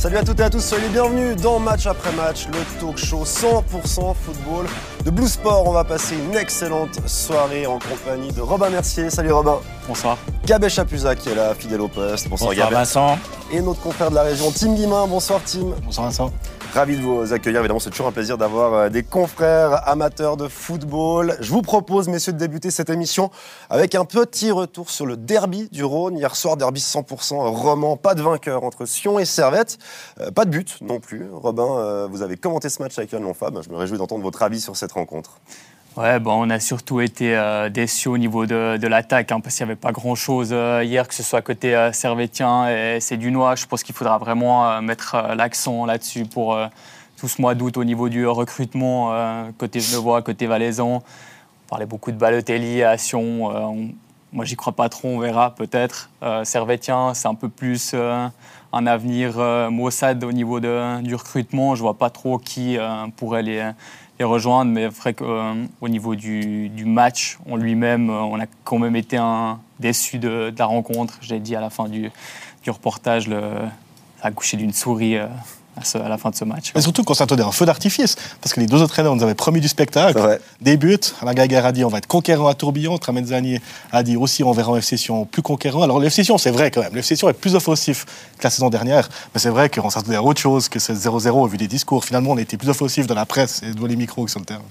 Salut à toutes et à tous, soyez les bienvenus dans Match après Match, le talk show 100% football de Blue Sport. On va passer une excellente soirée en compagnie de Robin Mercier. Salut Robin. Bonsoir. Gabé Chapuza qui est là, fidèle au poste. Bonsoir, Bonsoir Vincent. Et notre confrère de la région, Tim Guimin. Bonsoir Tim. Bonsoir Vincent. Ravi de vous accueillir. Évidemment, c'est toujours un plaisir d'avoir euh, des confrères amateurs de football. Je vous propose, messieurs, de débuter cette émission avec un petit retour sur le derby du Rhône. Hier soir, derby 100% roman. Pas de vainqueur entre Sion et Servette. Euh, pas de but non plus. Robin, euh, vous avez commenté ce match avec Yann Lonfab. Je me réjouis d'entendre votre avis sur cette rencontre. Ouais, bon, on a surtout été euh, déçus au niveau de, l'attaque, hein, parce qu'il n'y avait pas grand-chose euh, hier, que ce soit côté euh, Servetien et c'est du Noir. Je pense qu'il faudra vraiment mettre l'accent là-dessus pour tout ce mois d'août au niveau du recrutement, côté Genevois, côté Valaisan. On parlait beaucoup de Balotelli à Sion. moi, j'y crois pas trop, on verra peut-être. Servetien, c'est un peu plus un avenir Mossad au niveau du recrutement. Je vois pas trop qui pourrait les rejoindre. Mais qu'au euh, niveau du, match en lui-même, euh, on a quand même été un, déçu de, la rencontre. J'ai dit à la fin du, reportage, le, d'une souris. Euh, à, la fin de ce match. Mais surtout qu'on s'attendait à un feu d'artifice, parce que les deux entraîneurs nous avaient promis du spectacle, des buts. La Gaguerre a dit on va être conquérant à tourbillon, Tramenzani a dit aussi on verra un FC Sion plus conquérant. Alors le FC Sion, c'est vrai quand même, le FC Sion est plus offensif que la saison dernière, mais c'est vrai qu'on s'attendait à autre chose que ce 0-0 au vu des discours. Finalement, on a été plus offensif dans la presse et devant les micros que sur le terrain.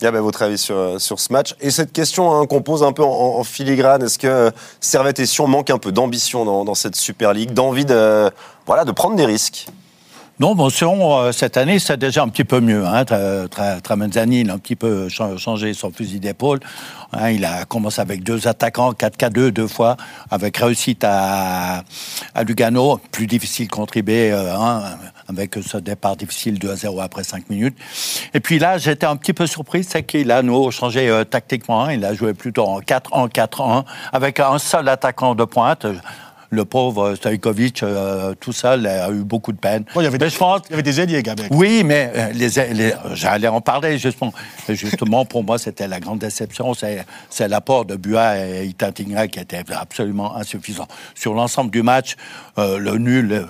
Il y avait votre avis sur, sur ce match. Et cette question hein, qu'on pose un peu en, filigrane, est-ce que Servette et Sion manquent un peu d'ambition dans, dans, cette Super League, d'envie de, voilà, de prendre des risques? Non, bon, euh, cette année, c'est déjà un petit peu mieux. Hein. Tramenzani, il a un petit peu changé son fusil d'épaule. Hein. il a commencé avec deux attaquants, 4K2 deux fois, avec réussite à, Lugano. Plus difficile contre IB, euh, hein, avec ce départ difficile 2 à 0 après 5 minutes. Et puis là, j'étais un petit peu surpris, c'est qu'il a nous changé euh, tactiquement. Il a joué plutôt en 4-1-4-1, avec un seul attaquant de pointe le pauvre Stojkovic, euh, tout seul, a eu beaucoup de peine. il, y avait des, il y avait des alliés, Oui, mais euh, les, j'allais en parler justement. Justement, pour moi, c'était la grande déception. C'est, l'apport de Bua et Itatinga qui était absolument insuffisant. Sur l'ensemble du match, euh, le nul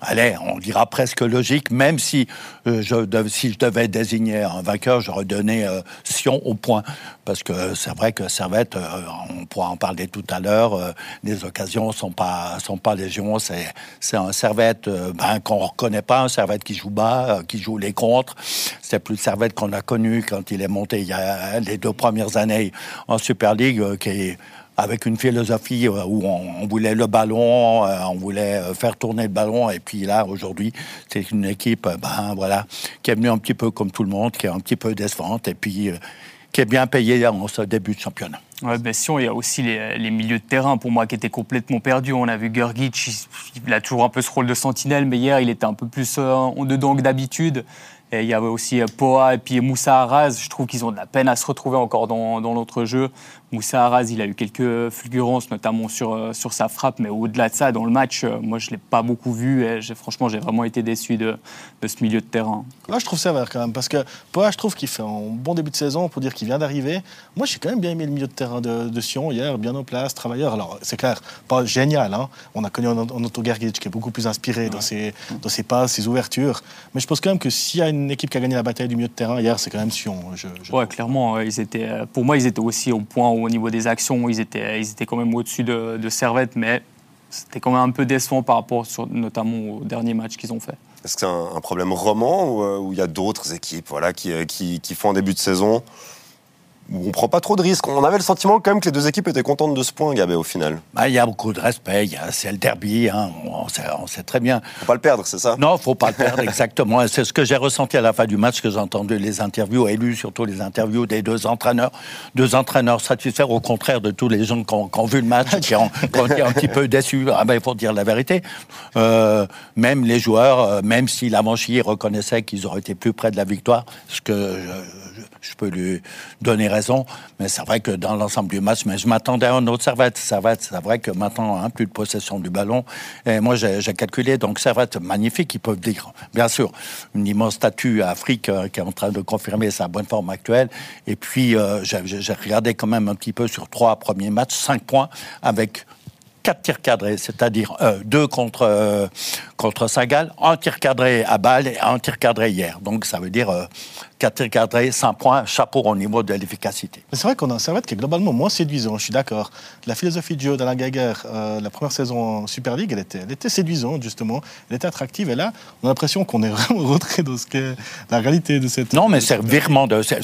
allez, on dira presque logique, même si, euh, je, si je devais désigner un vainqueur, j'aurais donné euh, Sion au point. Parce que c'est vrai que Servette, euh, on pourra en parler tout à l'heure, les occasions ne sont pas, sont pas légion. C'est un Servette ben, qu'on ne reconnaît pas, un Servette qui joue bas, qui joue les contres. C'est plus le Servette qu'on a connu quand il est monté il y a les deux premières années en Super League, qui est avec une philosophie euh, où on, voulait le ballon, euh, on voulait euh, faire tourner le ballon. Et puis là, aujourd'hui, c'est une équipe ben, voilà, qui est venue un petit peu comme tout le monde, qui est un petit peu décevante et puis qui est bien payée en ce début de championnat. Ouais, bien sûr, il y a aussi les, milieux de terrain pour moi qui étaient complètement perdus. On a vu Gergic, il, a toujours un peu ce rôle de sentinelle, mais hier il était un peu plus en dedans que d'habitude. Et il y avait aussi Poa et puis Moussa Arraz. Je trouve qu'ils ont de la peine à se retrouver encore dans, notre jeu. Moussa Arraz, il a eu quelques fulgurances, notamment sur, euh, sur sa frappe, mais au-delà de ça, dans le match, euh, moi, je ne l'ai pas beaucoup vu. Et franchement, j'ai vraiment été déçu de, de, ce milieu de terrain. Là, je trouve ça vert quand même, parce que Poa, je trouve qu'il fait un bon début de saison pour dire qu'il vient d'arriver. Moi, j'ai quand même bien aimé le milieu de terrain de, Sion hier, bien en place, travailleur. Alors, c'est clair, pas génial. Hein. On a connu un, Otto Gergic qui est beaucoup plus inspiré dans, ses, dans ses passes, ses ouvertures. Mais je pense quand même que s'il y a une équipe qui a gagné la bataille du milieu de terrain hier, c'est quand même Sion. Je, Ouais, clairement. Ils étaient, pour moi, ils étaient aussi au point au niveau des actions, ils étaient, quand même au-dessus de, Servette, mais c'était quand même un peu décevant par rapport notamment au dernier match qu'ils ont fait. Est-ce que c'est un, problème roman euh, ou il y a d'autres équipes euh, qui, qui, font un début de saison on ne prend pas trop de risques. On avait le sentiment quand même que les deux équipes étaient contentes de ce point, Gabé, au final. Bah, il y a beaucoup de respect, c'est le derby, hein. on, sait, très bien. Faut pas le perdre, c'est ça? Non, faut pas le perdre, exactement. C'est ce que j'ai ressenti à la fin du match, que j'ai entendu les interviews, et lu surtout les interviews des deux entraîneurs. Deux entraîneurs satisfaits, au contraire de tous les gens qui ont, vu le match, qui ont, été un petit peu déçus. Ah ben, il faut dire la vérité. Euh, même les joueurs, euh, même si l'Avanchier reconnaissait qu'ils auraient été plus près de la victoire, ce que je, je peux lui donner raison, mais c'est vrai que dans l'ensemble du match, mais je m'attendais à un autre Servette. Servette, c'est vrai que maintenant, hein, plus de possession du ballon. Et moi, j'ai calculé, donc Servette, magnifique, ils peuvent dire, bien sûr, une immense statue à Afrique euh, qui est en train de confirmer sa bonne forme actuelle. Et puis, euh, j'ai regardé quand même un petit peu sur trois premiers matchs, cinq points, avec quatre tirs cadrés, c'est-à-dire euh, deux contre, contre Saint-Gall, un tir cadré à balle et un tir cadré hier. Donc ça veut dire 4 tirs cadrés, 100 points, chapeau au niveau de l'efficacité. C'est vrai qu'on a un Servette qui est globalement moins séduisant, je suis d'accord. La philosophie de jeu d'Alain Gaguer, euh, la première saison en Super League, elle était, elle était séduisante, justement. Elle était attractive. Et là, on a l'impression qu'on est vraiment rentré dans ce qu'est la réalité de cette. Non, mais c'est virement de. C'est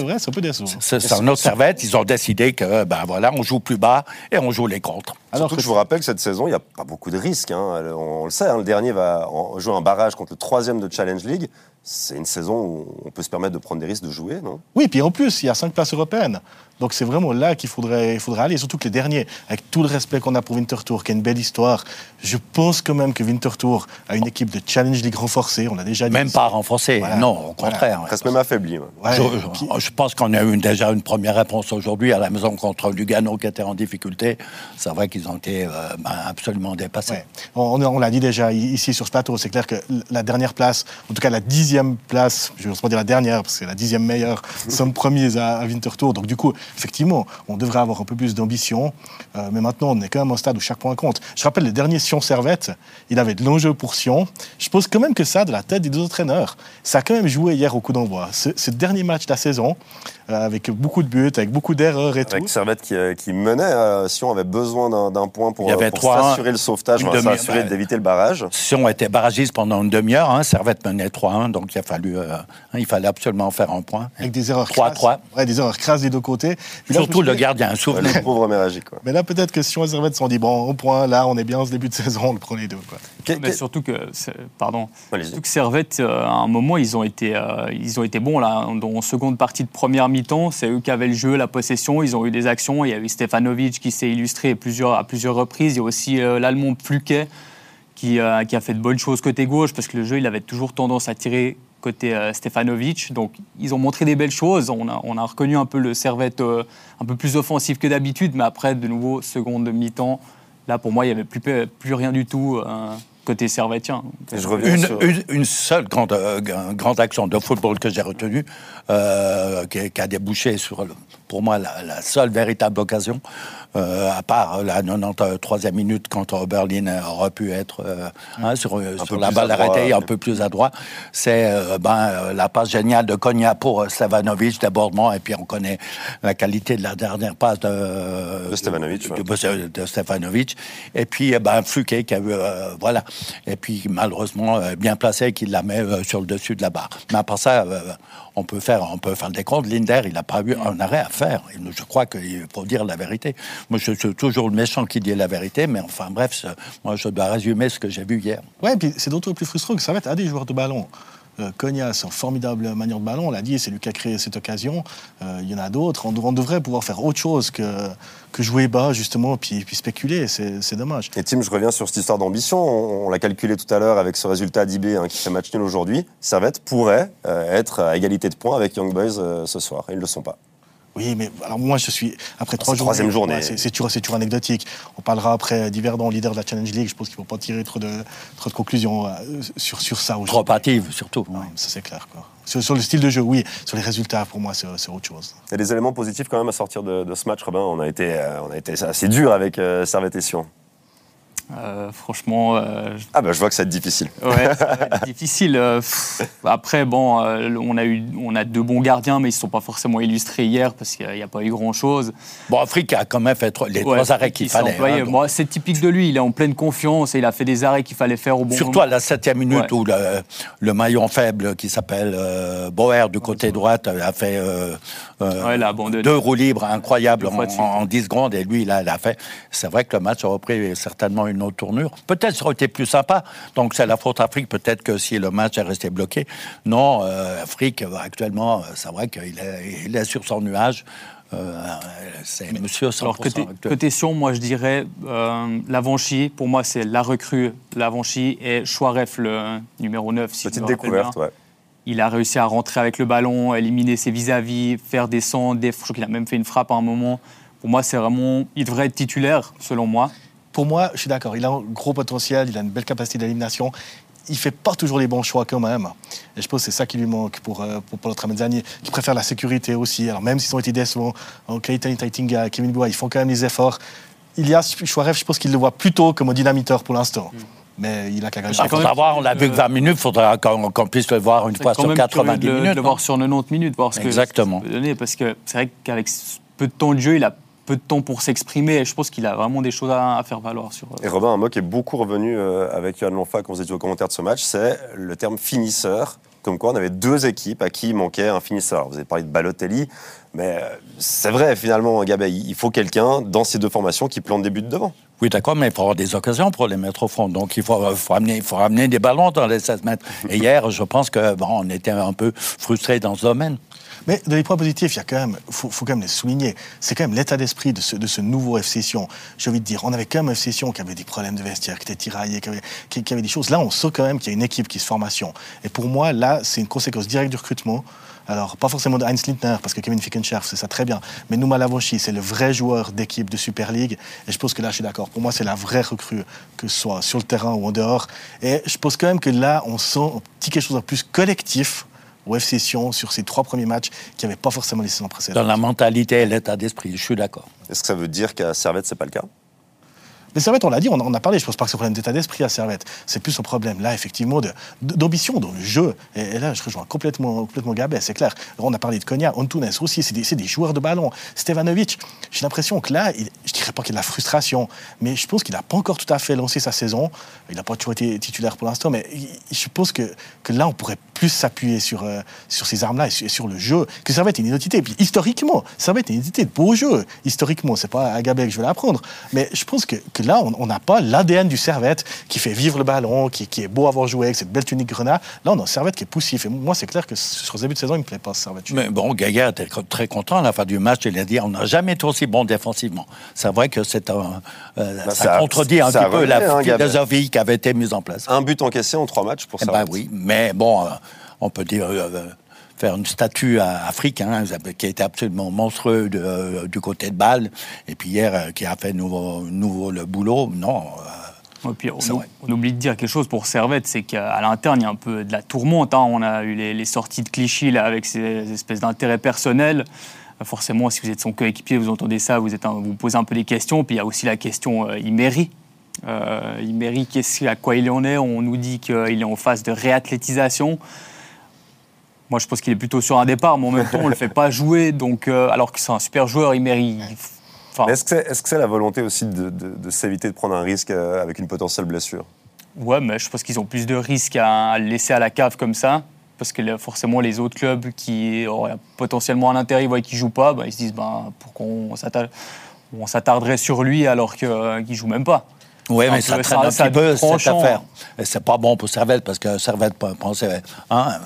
vrai, c'est un peu décevant. C'est un autre Servette. Ils ont décidé que, ben voilà, on joue plus bas et on joue les contres. Alors Surtout que je vous rappelle que cette saison, il n'y a pas beaucoup de risques. Hein. On, le sait, hein, le dernier va jouer un barrage contre le troisième de Challenge League c'est une saison où on peut se permettre de prendre des risques de jouer, non? Oui, puis en plus, il y a cinq places européennes. Donc c'est vraiment là qu'il faudrait, il faudrait aller, surtout que les derniers, avec tout le respect qu'on a pour Winterthur, qui est une belle histoire, je pense quand même que Winterthur a une équipe de Challenge League renforcée, on a déjà dit. Même pas renforcée, non, au contraire. Presque même affaibli. je, pense qu'on a eu déjà une première réponse aujourd'hui à la maison contre Lugano qui était en difficulté. C'est vrai qu'ils ont été euh, ben, absolument dépassés. On, on l'a dit déjà ici sur ce plateau, c'est clair que la dernière place, en tout cas la dixième place, je ne vais pas dire la dernière parce que c'est la dixième meilleure, sommes premiers à, à Winterthur. Donc du coup, effectivement, on devrait avoir un peu plus d'ambition. Euh, mais maintenant, on est quand même au stade où chaque point compte. Je rappelle le dernier Sion Servette, il avait de l'enjeu pour Sion. Je pense quand même que ça, de la tête des deux entraîneurs, ça a quand même joué hier au coup d'envoi. Ce, dernier match de la saison, avec beaucoup de buts, avec beaucoup d'erreurs et tout. Avec Servette qui, euh, menait, Sion avait besoin d'un point pour, s'assurer le sauvetage, s'assurer d'éviter le barrage. Sion était barragiste pendant une demi-heure, hein. Servette menait 3-1, donc il a fallu, hein, il fallait absolument faire un point. Avec des erreurs 3-3. Ouais, des erreurs crasses des deux côtés. Surtout le gardien, souvenez. Le pauvre Méragique. Mais là, peut-être que si on Servette se sont dit, bon, au point, là, on est bien en ce début de saison, on le prenait deux. Quoi. Mais surtout que, pardon, surtout que Servette, euh, à un moment, ils ont été, euh, ils ont été bons là. En seconde partie de première mi-temps, c'est eux qui avaient le jeu, la possession. Ils ont eu des actions. Il y a eu Stefanovic qui s'est illustré à plusieurs, à plusieurs reprises. Il y a aussi euh, l'Allemand Pluquet qui, qui, a fait de bonnes choses côté gauche parce que le jeu, il avait toujours tendance à tirer côté Stefanovic. Donc, ils ont montré des belles choses. On a, on a reconnu un peu le Servette un peu plus offensif que d'habitude, mais après, de nouveau, seconde mi-temps, là, pour moi, il n'y avait plus, plus rien du tout. Euh, côté servetien. Je une, une, une, seule grande, grande action de football que j'ai retenue, qui, a débouché sur, pour moi, la, la seule véritable occasion, euh, à part la 93e minute quand Berlin aurait pu être euh, hein, sur, euh, sur la balle arrêtée, un peu plus à droite. C'est ben, la passe géniale de Konya pour Stevanovic, d'abordement, et puis on connaît la qualité de la dernière passe de, de Stevanovic. De, Stevanovic. Et puis ben, Fluke qui a eu, voilà. Et puis malheureusement bien placé qui la met sur le dessus de la barre. Mais à part ça, on peut faire, on peut faire comptes. Linder, il n'a pas eu un arrêt à faire. Je crois qu'il faut dire la vérité. Moi, je suis toujours le méchant qui dit la vérité, mais enfin, bref, moi, je dois résumer ce que j'ai vu hier. Ouais, et puis c'est d'autant plus frustrant que ça va être à des joueurs de ballon. Euh, Cognas, en formidable manière de ballon, on l'a dit, c'est lui qui a créé cette occasion. Euh, il y en a d'autres. On, devrait pouvoir faire autre chose que, jouer bas, justement, puis, puis spéculer. C'est dommage. Et Tim, je reviens sur cette histoire d'ambition. On, l'a calculé tout à l'heure avec ce résultat d'IB hein, qui fait match nul aujourd'hui. Servette pourrait euh, être à égalité de points avec Young Boys ce soir. Ils ne le sont pas. Oui, mais alors moi, je suis. Après trois jours. Troisième journée. c'est toujours, toujours, anecdotique. On parlera après d'Iverdon, leader de la Challenge League. Je pense qu'il ne faut pas tirer trop de, trop de conclusions euh, sur, sur ça. Trop hâtive, surtout. ça, c'est clair. Quoi. Sur, le style de jeu, oui. Sur les résultats, pour moi, c'est autre chose. Il y a des éléments positifs quand même à sortir de, ce match, Robin. On a été, euh, on a été assez dur avec euh, Servette et Sion. Euh, franchement. Euh, ah bah je vois que ça va être difficile. Ouais, ça va être difficile. Euh, après, bon, on, a eu, on a deux bons gardiens, mais ils ne sont pas forcément illustrés hier parce qu'il n'y a, pas eu grand-chose. Bon, Afrique a quand même fait les trois arrêts qu'il fallait. Hein, c'est typique de lui, il est en pleine confiance et il a fait des arrêts qu'il fallait faire au bon Surtout moment. à la septième minute où le, maillon faible qui s'appelle Boer du côté droite a fait deux roues libres incroyables en, en, 10 secondes et lui, il a, il a fait. C'est vrai que le match a repris certainement une autre tournure. Peut-être ça aurait été plus sympa. Donc c'est la faute Afrique. Peut-être que si le match est resté bloqué. Non, euh, Afrique, euh, actuellement, euh, c'est vrai qu'il est, il est sur son nuage. c'est monsieur 100% Alors, côté, côté Sion, moi je dirais euh, Lavanchy, pour moi c'est la recrue Lavanchy et Chouaref, le numéro 9. Si Petite découverte, ouais. Il a réussi à rentrer avec le ballon, éliminer ses vis-à-vis, faire des centres, je crois qu'il a même fait une frappe à un moment. Pour moi, c'est vraiment. Il devrait être titulaire, selon moi pour moi, je suis d'accord. Il a un gros potentiel, il a une belle capacité d'élimination. Il fait pas toujours les bons choix quand même. Et je pense que c'est ça qui lui manque pour, euh, pour, pour notre Mezzani, qui préfère la sécurité aussi. Alors même s'ils ont été décevants, Kaitan Taitinga, Kevin Bois, ils font quand même les efforts. Il y a Chouaref, je pense qu'il le voit plutôt comme un dynamiteur pour l'instant. Mm. mais il a qu'à gagner. Il faudra voir, on l'a vu que 20 minutes, il faudra qu'on puisse le voir une fois sur 90 minutes. De le voir sur 90 minutes, voir ce Exactement. Que parce que c'est vrai qu'avec peu de temps de jeu, il a peu de temps pour s'exprimer. Et je pense qu'il a vraiment des choses à, faire valoir sur. Et Robin, un mot qui est beaucoup revenu euh, avec Johan Lonfa quand vous étiez au commentaire de ce match, c'est le terme finisseur. Comme quoi, on avait deux équipes à qui manquait un finisseur. Vous avez parlé de Balotelli, mais euh, c'est vrai, finalement, Gabay, il faut quelqu'un dans ces deux formations qui plante des buts devant. Oui, d'accord, mais il faut avoir des occasions pour les mettre au fond. Donc, il faut, faut, amener, il faut ramener des ballons dans les 16 mètres. Et hier, je pense que bon, on était un peu frustrés dans ce domaine. Mais dans les points positifs, il y a quand même, faut, faut quand même les souligner. C'est quand même l'état d'esprit de ce, de ce nouveau FC Sion. J'ai envie de dire, on avait quand même FC Sion qui avait des problèmes de vestiaire, qui était tiraillé, qui avait, qui, avait des choses. Là, on sent quand même qu'il y a une équipe qui se formation. Et pour moi, là, c'est une conséquence directe du recrutement. Alors, pas forcément de Heinz Lindner, parce que Kevin Fickenscharf, c'est ça très bien. Mais Nouma Lavochi, c'est le vrai joueur d'équipe de Super League. Et je pense que là, je suis d'accord. Pour moi, c'est la vraie recrue, que ce soit sur le terrain ou en dehors. Et je pense quand même que là, on sent un petit quelque chose de plus collectif au FC Sion sur ces trois premiers matchs qui n'avaient pas forcément les saisons précédentes. Dans la mentalité et l'état d'esprit, je suis d'accord. Est-ce que ça veut dire qu'à Servette, c'est pas le cas? Mais Servette, on l'a dit, on, en a parlé. Je pense pas que c'est un problème d'état d'esprit à Servette. C'est plus un problème, là, effectivement, d'ambition dans le jeu. Et, là, je rejoins complètement, complètement Gabet, c'est clair. on a parlé de Konya, Antunes aussi, c'est des, des, joueurs de ballon. Stevanovic, j'ai l'impression que là, il, je dirais pas qu'il y a de la frustration, mais je pense qu'il n'a pas encore tout à fait lancé sa saison. Il n'a pas toujours été titulaire pour l'instant, mais je pense que, que là, on pourrait plus s'appuyer sur, euh, sur ces armes-là et sur, le jeu. Que Servette est une identité. Et puis, historiquement, Servette est une identité de beau jeu. Historiquement, c'est pas à Gabet que je vais l'apprendre. Mais je pense que là, on n'a pas l'ADN du Servette qui fait vivre le ballon, qui, est beau à avoir joué avec cette belle tunique grenat. Là, on a un Servette qui est poussif. Et moi, c'est clair que sur ce début de saison, il ne me plaît pas, ce Servette. Mais bon, Gaillard était très content à la fin du match. Il a dit on n'a jamais été aussi bon défensivement. C'est vrai que c'est un, euh, bah, ça, contredit un petit peu la hein, philosophie qui avait été mise en place. Un but encaissé en trois matchs pour ça. Eh ben oui, mais bon, euh, on peut dire. Euh, faire une statue à Afrique, hein, qui a été absolument monstrueux de, du côté de Bâle, et puis hier, qui a fait nouveau, nouveau le boulot. Non, on, oublie de dire quelque chose pour Servette, c'est qu'à l'interne, il y a un peu de la tourmente. Hein. On a eu les, sorties de Clichy là, avec ces espèces d'intérêts personnels. Forcément, si vous êtes son coéquipier, vous entendez ça, vous, êtes vous posez un peu des questions. Puis il y a aussi la question euh, Iméry. Euh, Iméry, à quoi il en est? On nous dit qu'il est en phase de réathlétisation. Moi, je pense qu'il est plutôt sur un départ, mais en même temps, on ne le fait pas jouer. Donc, euh, alors que c'est un super joueur, Iméry. Est-ce que c'est la volonté aussi de, s'éviter de prendre un risque euh, avec une potentielle blessure? Ouais, mais je pense qu'ils ont plus de risques à le laisser à la cave comme ça. Parce que forcément, les autres clubs qui auraient potentiellement un intérêt, ils voient qu'il ne joue pas, bah, ils se disent ben, pourquoi on s'attarderait sur lui alors qu'il ne joue même pas? Oui, mais ça traîne un petit peu cette affaire. Et c'est pas bon pour Servette parce que Servette pensait. Hein,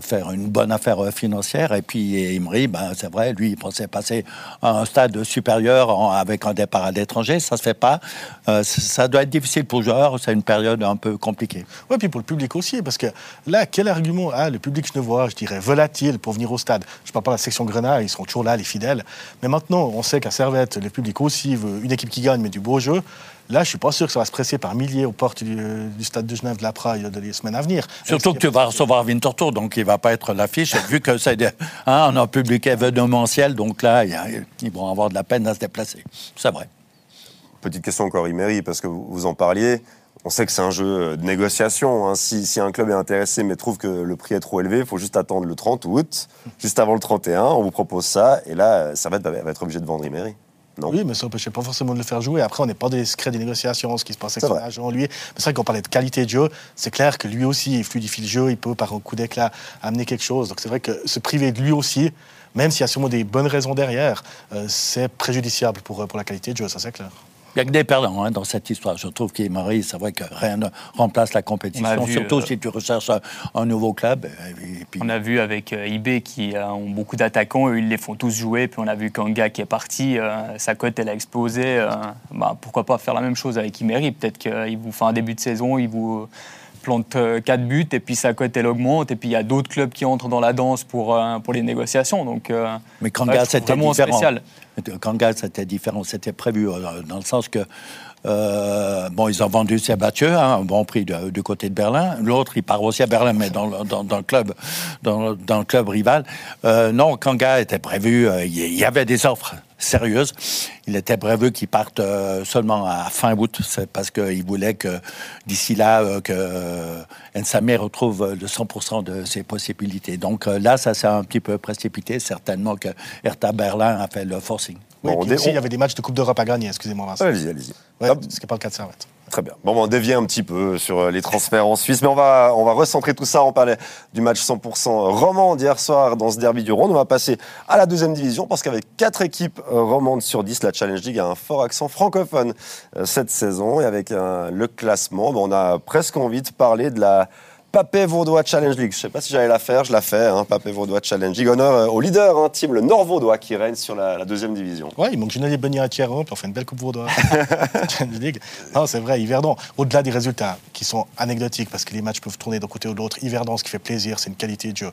faire une bonne affaire financière. Et puis Emery, ben, c'est vrai, lui, il pensait passer à un stade supérieur avec un départ à l'étranger. Ça se fait pas. Euh, ça doit être difficile pour le joueur. C'est une période un peu compliquée. Oui, puis pour le public aussi, parce que là, quel argument a le public genevois, je dirais, volatile pour venir au stade? Je ne parle pas de la section Grenat, ils sont toujours là, les fidèles. Mais maintenant, on sait qu'à Servette, le public aussi veut une équipe qui gagne, mais du beau jeu. Là, je ne suis pas sûr que ça va se presser par milliers aux portes du, stade de Genève de la Praille dans les semaines à venir. Surtout que tu vas recevoir Winterthur, donc il ne va pas être l'affiche, vu que c'est hein, un public événementiel, donc là, ils vont avoir de la peine à se déplacer. C'est vrai. Petite question encore, Imery, parce que vous en parliez. On sait que c'est un jeu de négociation. Hein. Si, un club est intéressé mais trouve que le prix est trop élevé, il faut juste attendre le 30 août, juste avant le 31, on vous propose ça, et là, ça va être obligé de vendre Oui, mais ça n'empêchait pas forcément de le faire jouer. Après, on n'est pas des secrets des négociations, ce qui se passe avec son agent, lui. c'est vrai qu'on parlait de qualité de jeu. C'est clair que lui aussi, il fluidifie le jeu, il peut, par un coup d'éclat, amener quelque chose. Donc c'est vrai que se priver de lui aussi, même s'il y a sûrement des bonnes raisons derrière, euh, c'est préjudiciable pour, pour la qualité de jeu, ça c'est clair. Il n'y a que des perdants hein, dans cette histoire. Je trouve qu'Emery, c'est vrai que rien ne remplace la compétition, surtout euh, si tu recherches un, nouveau club. On a vu avec euh, IB qui euh, ont beaucoup d'attaquants, ils les font tous jouer. Puis on a vu gars qui est parti, sa cote, elle a explosé. Bah, pourquoi pas faire la même chose avec Emery Peut-être qu'il vous fait un début de saison, il vous plante 4 buts et puis sa cote elle augmente et puis il y a d'autres clubs qui entrent dans la danse pour, pour les négociations. Donc, Mais Kanga, c'était différent. Kanga, c'était différent. C'était prévu dans le sens que euh, bon, ils ont vendu Sabathieu, hein, un bon prix du côté de Berlin. L'autre, il part aussi à Berlin, mais dans, le club, dans, le club rival. Euh, non, Kanga était prévu. Euh, il y, avait des offres. Sérieuse. Il était prévu qu'il parte seulement à fin août, c'est parce qu'il voulait que d'ici là, que Nsamé retrouve le 100% de ses possibilités. Donc là, ça s'est un petit peu précipité. Certainement que Hertha Berlin a fait le forcing. Oui, bon, il y avait des matchs de Coupe d'Europe à gagner, excusez-moi Vincent. Allez-y, allez-y. Ouais, ce qui n'est pas le cas de Servette. Très bien. Bon, on dévie un petit peu sur euh, les transferts en Suisse, mais on va, recentrer tout ça. On parlait du match 100% roman d'hier soir dans ce derby du Rhône. On va passer à la deuxième division parce qu'avec quatre équipes euh, romandes sur 10, la Challenge League a un fort accent francophone euh, cette saison. Et avec le classement, on a presque envie de parler de la Papé Vaudois Challenge League. Je ne sais pas si j'allais la faire, je la fais. Hein, Papé Vaudois Challenge League. Honneur euh, au leader, hein, team, le Nord Vaudois, qui règne sur la, deuxième division. Ouais, il manque Junalier Beignet à Thierry, puis on fait une belle Coupe Vaudois. Challenge League. Non, c'est vrai, Yverdon, au-delà des résultats qui sont anecdotiques, parce que les matchs peuvent tourner d'un côté ou de l'autre, Yverdon, ce qui fait plaisir, c'est une qualité de jeu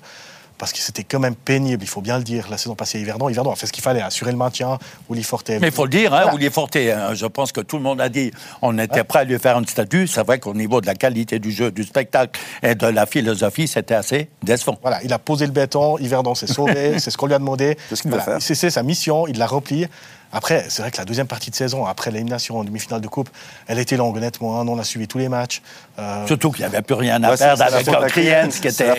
parce que c'était quand même pénible, il faut bien le dire, la saison passée à Yverdon. Yverdon a fait ce qu'il fallait, assurer le maintien. Willy Forte. Mais il faut le dire, hein, Willy Forte, hein, je pense que tout le monde a dit on était prêt à lui faire un statut. C'est vrai qu'au niveau de la qualité du jeu, du spectacle et de la philosophie, c'était assez décevant. Voilà, il a posé le béton, Yverdon s'est sauvé, c'est ce qu'on lui a demandé. C'est ce qu'il voilà, sa mission, il l'a rempli. Après, c'est vrai que la deuxième partie de saison, après l'élimination en demi-finale de Coupe, elle était longue, honnêtement. Hein. on a suivi tous les matchs. Euh, Surtout qu'il n'y avait plus rien à perdre avec Kriens, qui, était,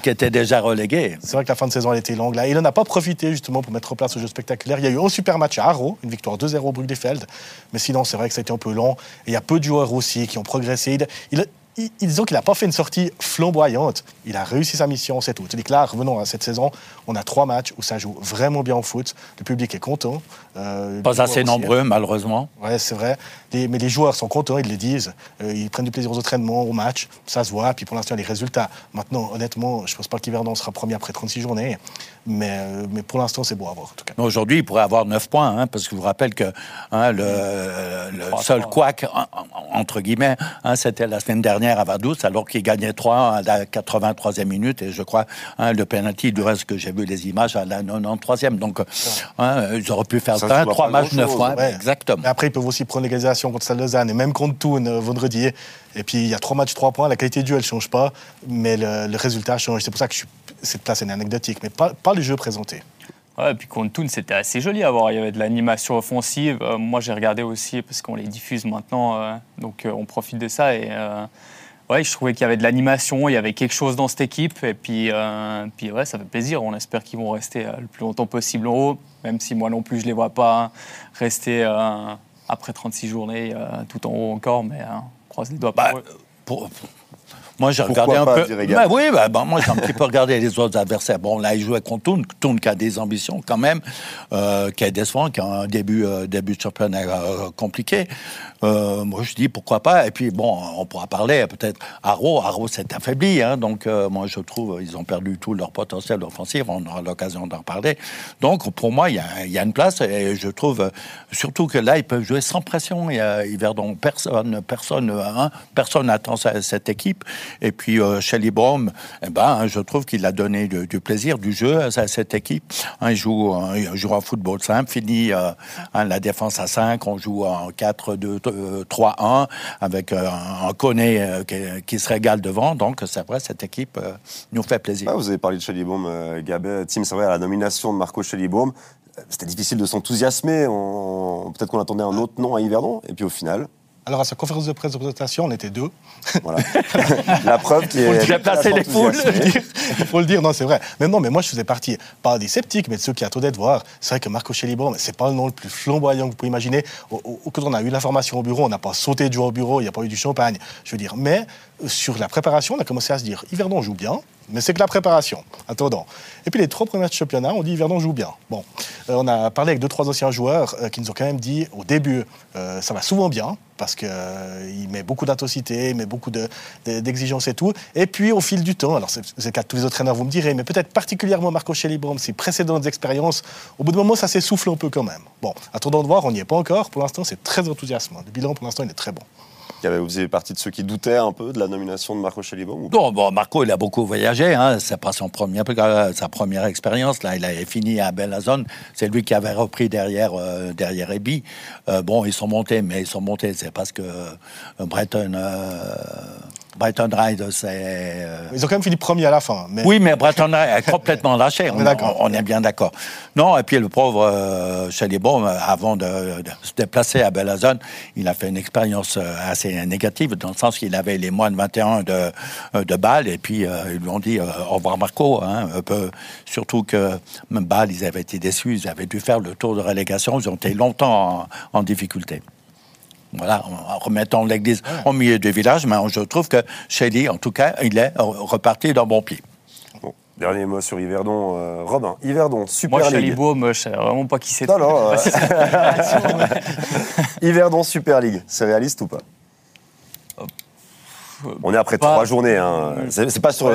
qui, était, déjà relégué. C'est vrai que la fin de saison, elle était longue. Là. il n'en a pas profité, justement, pour mettre en place ce jeu spectaculaire. Il y a eu un super match à Haro, une victoire 2-0 au Bruck-des-Feld. Mais sinon, c'est vrai que ça a été un peu long. Et il y a peu de joueurs aussi qui ont progressé. Il, disons qu'il n'a pas fait une sortie flamboyante. Il a réussi sa mission, c'est tout. Dis que là, revenons à cette saison, on a trois matchs où ça joue vraiment bien au foot. Le public est content. Euh, pas assez nombreux, malheureusement. Ouais, c'est vrai. mais les joueurs sont contents, ils le disent. Euh, ils prennent du plaisir aux entraînements, aux matchs. Ça se voit. Puis pour l'instant, les résultats. Maintenant, honnêtement, je ne pense pas qu'Hiverdon sera premier après 36 journées. Mais, euh, mais pour l'instant, c'est beau à voir, en tout cas. Aujourd'hui, il pourrait avoir 9 points, hein, parce que je vous rappelle que hein, le, le seul couac, entre guillemets, hein, c'était la semaine dernière à Vaduz, alors qu'il gagnait 3 à la 83e minute. Et je crois, hein, le penalty, du reste que j'ai vu les images, à la 93e. Donc, hein, ils auraient pu faire ça, 3 matchs, 9 points. Exactement. après, ils peuvent aussi prendre l'égalisation contre Lausanne et même contre Thun euh, vendredi. Et puis, il y a 3 matchs, 3 points. La qualité du jeu, elle ne change pas, mais le, résultat change. C'est pour ça que cette place est anecdotique, mais pas, pas le jeu présenté. Ouais, et puis contre Thun, c'était assez joli à voir. Il y avait de l'animation offensive. Euh, moi, j'ai regardé aussi parce qu'on les diffuse maintenant, euh, donc on profite de ça. Et ouais, je trouvais qu'il y avait de l'animation, il y avait quelque chose dans cette équipe. Et puis, euh, puis ouais, ça fait plaisir. On espère qu'ils vont rester euh, le plus longtemps possible en haut, même si moi non plus, je ne les vois pas rester euh, après 36 journées tout en haut encore. Mais on croise les doigts bah, pour, moi, j'ai regardé un peu. Bah, oui, bah, bah, moi, j'ai un petit peu regardé les autres adversaires. Bon, là, il jouait contre Toon, Toon qui a des ambitions quand même, euh, qui est décevant, qui a un début, euh, début de championnat euh, compliqué. Euh, moi, je dis pourquoi pas. Et puis, bon, on pourra parler peut-être. Arrow, Arrow s'est affaibli, hein, donc moi, je trouve ils ont perdu tout leur potentiel offensif. On aura l'occasion d'en parler. Donc, pour moi, il y a, y a, une place et je trouve surtout que là, ils peuvent jouer sans pression. Il y a Yverdon, personne, personne, hein, personne n'attend cette équipe. Et puis euh, Baum, eh ben, je trouve qu'il a donné du, plaisir, du jeu à, cette équipe. Hein, il, joue, il joue en football simple, finit euh, hein, la défense à 5, on joue en 4-2-3-1 avec euh, un Koné qui, se régale devant. Donc c'est vrai, cette équipe nous fait plaisir. Ah, vous avez parlé de Shelly Baum, Gabet. Tim, c'est vrai, à la nomination de Marco Shelly Baum, c'était difficile de s'enthousiasmer. Peut-être qu'on attendait un autre nom à Yverdon. Et puis au final, alors, à sa conférence de presse de présentation, on était deux. Voilà. La preuve qui est. Il a placé les foules. Il faut le dire, non, c'est vrai. Mais non, mais moi, je faisais partie, pas des sceptiques, mais de ceux qui attendaient de voir. C'est vrai que Marco Chelibon, c'est pas le nom le plus flamboyant que vous pouvez imaginer. Quand on a eu l'information au bureau, on n'a pas sauté du au bureau, il n'y a pas eu du champagne. Je veux dire, mais euh, sur la préparation, on a commencé à se dire Yverdon joue bien, mais c'est que la préparation. Attendant. Et puis les trois premiers championnats, on dit Yverdon joue bien. Bon, euh, on a parlé avec deux, trois anciens joueurs euh, qui nous ont quand même dit au début, ça va souvent bien parce qu'il euh, met beaucoup d'intensité, il met beaucoup d'exigences et tout. Et puis, au fil du temps, alors c'est le cas de tous les autres traîneurs, vous me direz, mais peut-être particulièrement Marco Schellibaum, ses précédentes expériences, au bout d'un moment, ça s'essouffle un peu quand même. Bon, attendons de voir, on n'y est pas encore. Pour l'instant, c'est très enthousiasmant. Le bilan, pour l'instant, il est très bon. Vous faisiez partie de ceux qui doutaient un peu de la nomination de Marco Chelibon Non, bon, Marco, il a beaucoup voyagé. Hein. C'est pas sa première expérience. Là, il a fini à Bellazone. C'est lui qui avait repris derrière, euh, derrière Ebi. Euh, bon, ils sont montés, mais ils sont montés. C'est parce que euh, Breton Brighton Ride, c'est. Euh, Ils ont quand même fini premier à la fin. Oui, mais Brighton Ride est complètement lâché. on, est on, est bien d'accord. Non, et puis le pauvre euh, Chalibaume, avant de, se déplacer à Bellazone, il a fait une expérience euh, assez négative, dans le sens qu'il avait les moins de 21 de, de Bâle, et puis ils lui ont dit au revoir Marco. Hein, un peu, surtout que même Bâle, ils avaient été déçus, ils avaient dû faire le tour de relégation, ils ont été longtemps en difficulté voilà, en remettant l'église au milieu du village, mais je trouve que Shelly, en tout cas, il est reparti d'un bon pied. Bon, dernier mot sur Yverdon. Euh, Robin, Yverdon, Super Moi, League. Moi, je ne sais vraiment pas qui c'est. Non, non. Euh, Yverdon, Super League, c'est réaliste ou pas? On est après trois journées. Hein. C'est pas sur.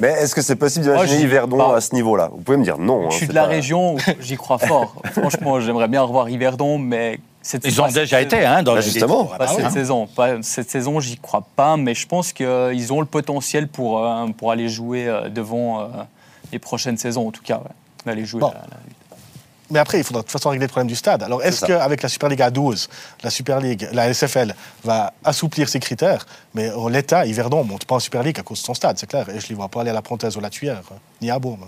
Mais est-ce que c'est possible d'imaginer Yverdon à ce niveau-là? Vous pouvez me dire non. Je hein, suis de la région, j'y crois fort. Franchement, j'aimerais bien revoir Yverdon, mais ils ont déjà été hein, dans bah, justement. Pas cette hein. saison. Pas, cette saison, j'y crois pas, mais je pense qu'ils ont le potentiel pour, euh, pour aller jouer euh, devant euh, les prochaines saisons, en tout cas. D'aller jouer Mais après, il faudra de toute façon régler le problème du stade. Alors, est-ce qu'avec la Super League à 12, la Super League, la SFL va assouplir ses critères? Mais l'État, Yverdon, ne monte pas en Super League à cause de son stade, c'est clair. Et je ne les vois pas aller à la Pontaise ou à la Tuyère, ni à Beaume.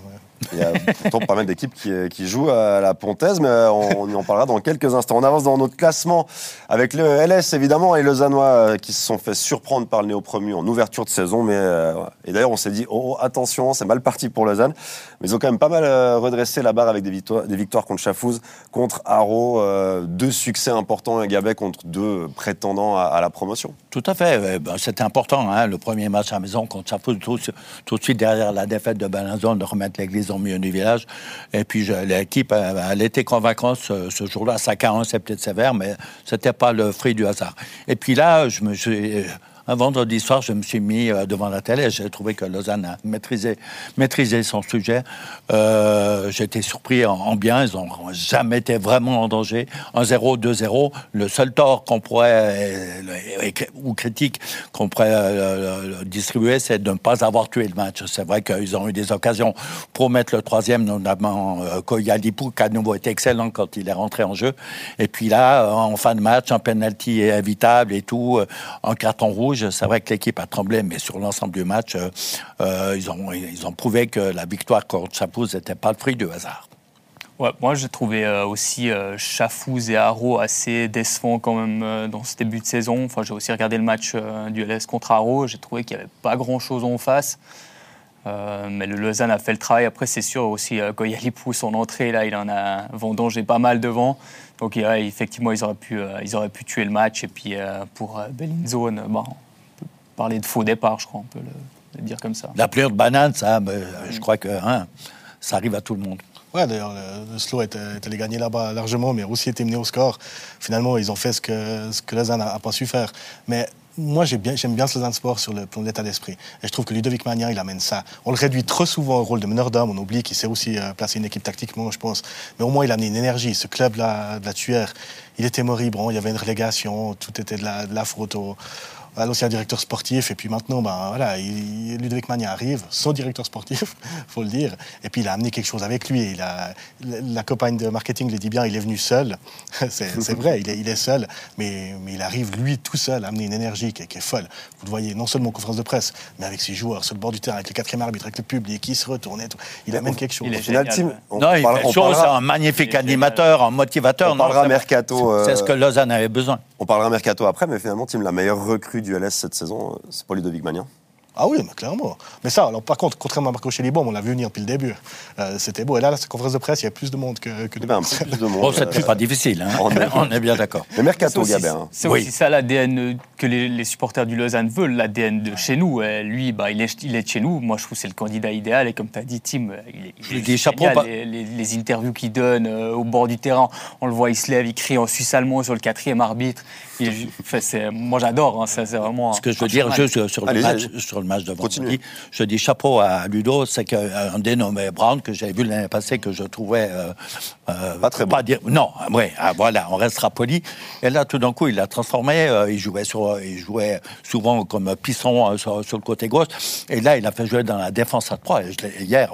Il y a pourtant pas mal d'équipes qui, jouent à la Pontaise, mais on, y en parlera dans quelques instants. On avance dans notre classement avec le LS évidemment et le Zanois euh, qui se sont fait surprendre par le néo-promu en ouverture de saison. Mais, euh, et d'ailleurs, on s'est dit oh, attention, c'est mal parti pour Lausanne. Mais ils ont quand même pas mal euh, redressé la barre avec des victoires, contre Chafouz, contre Haro, deux succès importants à Gabet contre deux prétendants à, la promotion. Tout à fait. C'était important, hein, le premier match à la maison contre Chafouz, tout, tout, de suite derrière la défaite de Balanzone, de remettre l'église au milieu du village. Et puis l'équipe, elle était convaincante ce, ce jour-là. Ça carence, c'est peut-être sévère, mais c'était pas le fruit du hasard. Et puis là, je me suis un vendredi soir, je me suis mis euh, devant la télé. J'ai trouvé que Lausanne a maîtrisé, son sujet. Euh, J'étais surpris en, bien. Ils n'ont jamais été vraiment en danger. 1-0, 2-0. Le seul tort qu'on pourrait, ou critique qu'on pourrait euh, distribuer, c'est de ne pas avoir tué le match. C'est vrai qu'ils ont eu des occasions pour mettre le troisième, notamment euh, Koyalipou, qui a nouveau été excellent quand il est rentré en jeu. Et puis là, en fin de match, un penalty évitable et tout, en carton rouge, c'est vrai que l'équipe a tremblé, mais sur l'ensemble du match, euh, euh, ils, ont, prouvé que la victoire contre Chapouz n'était pas le fruit du hasard. Moi, j'ai trouvé euh, aussi Chafouz et Haro assez décevants quand même dans ce début de saison. Enfin, j'ai aussi regardé le match du LS contre Haro. J'ai trouvé qu'il n'y avait pas grand-chose en face. mais le Lausanne a fait le travail. Après, c'est sûr aussi, quand Yalipou, son entrée, là, il en a vendangé pas mal devant. Donc, effectivement, ils auraient, pu, ils auraient pu tuer le match. Et puis, pour Bellinzone, bon, parler de faux départ, je crois, on peut le, dire comme ça. La pleure de banane, ça, je crois que hein, ça arrive à tout le monde. Ouais, d'ailleurs, le, slow est, allé gagner là-bas largement, mais aussi été mené au score. Finalement, ils ont fait ce que, ce que Lausanne n'a pas su faire. Mais moi, j'aime bien, bien ce Lausanne Sport sur le plan de l'état d'esprit. Et je trouve que Ludovic Magnin, il amène ça. On le réduit trop souvent au rôle de meneur d'homme. On oublie qu'il sait aussi euh, placer une équipe tactiquement, je pense. Mais au moins, il a amené une énergie. Ce club-là, de la tuère, il était moribond. Il y avait une relégation. Tout était de la, de l'ancien directeur sportif. Et puis maintenant, ben, voilà, Ludovic Magna arrive, son directeur sportif, faut le dire. Et puis il a amené quelque chose avec lui. Il a, la compagne de marketing le dit bien, il est venu seul. c'est vrai, il est, il est, seul. Mais, mais il arrive, lui, tout seul, à amener une énergie qui est, folle. Vous le voyez, non seulement en conférence de presse, mais avec ses joueurs, sur le bord du terrain, avec le quatrième arbitre, avec le public, qui se retourne et tout. Il amène quelque chose. Il est final, team, non, il fait chose, c'est un magnifique animateur, un motivateur. On parlera mercato. C'est ce que Lausanne avait besoin. On parlera mercato après, mais finalement, Tim, la meilleure recrue du LS cette saison, c'est pas Ludovic Magnin. Ah oui, mais clairement. Mais ça, alors par contre, contrairement à Marco Chelibon, on l'a vu venir depuis le début. Euh, c'était beau. Et là, la conférence de presse, il y a plus de monde que, que de, ben, plus de monde. Bon, c'est plus pas difficile. Hein. on, est, bien d'accord. Le mercato, Gabin. C'est aussi ça l'ADN que les, supporters du Lausanne veulent, l'ADN de chez nous. lui, bah, il, est, il est de chez nous. Moi, je trouve que c'est le candidat idéal. Et comme tu as dit, Tim, il est, il est génial. Les, les, interviews qu'il donne euh, au bord du terrain, on le voit, il se lève, il crie en suisse allemand sur le quatrième arbitre. Moi, j'adore. Hein, c'est vraiment. Ce que je veux dire, juste sur, le match, sur le match de vendredi, je dis chapeau à Ludo, c'est qu'un dénommé Brown, que j'avais vu l'année passée, que je trouvais. Euh, euh, pas très bon. dire, non, oui, ah, voilà, on restera poli. Et là, tout d'un coup, il l'a transformé. Euh, il, jouait sur, il jouait souvent comme pisson sur, le côté gauche. Et là, il a fait jouer dans la défense à trois. Et hier,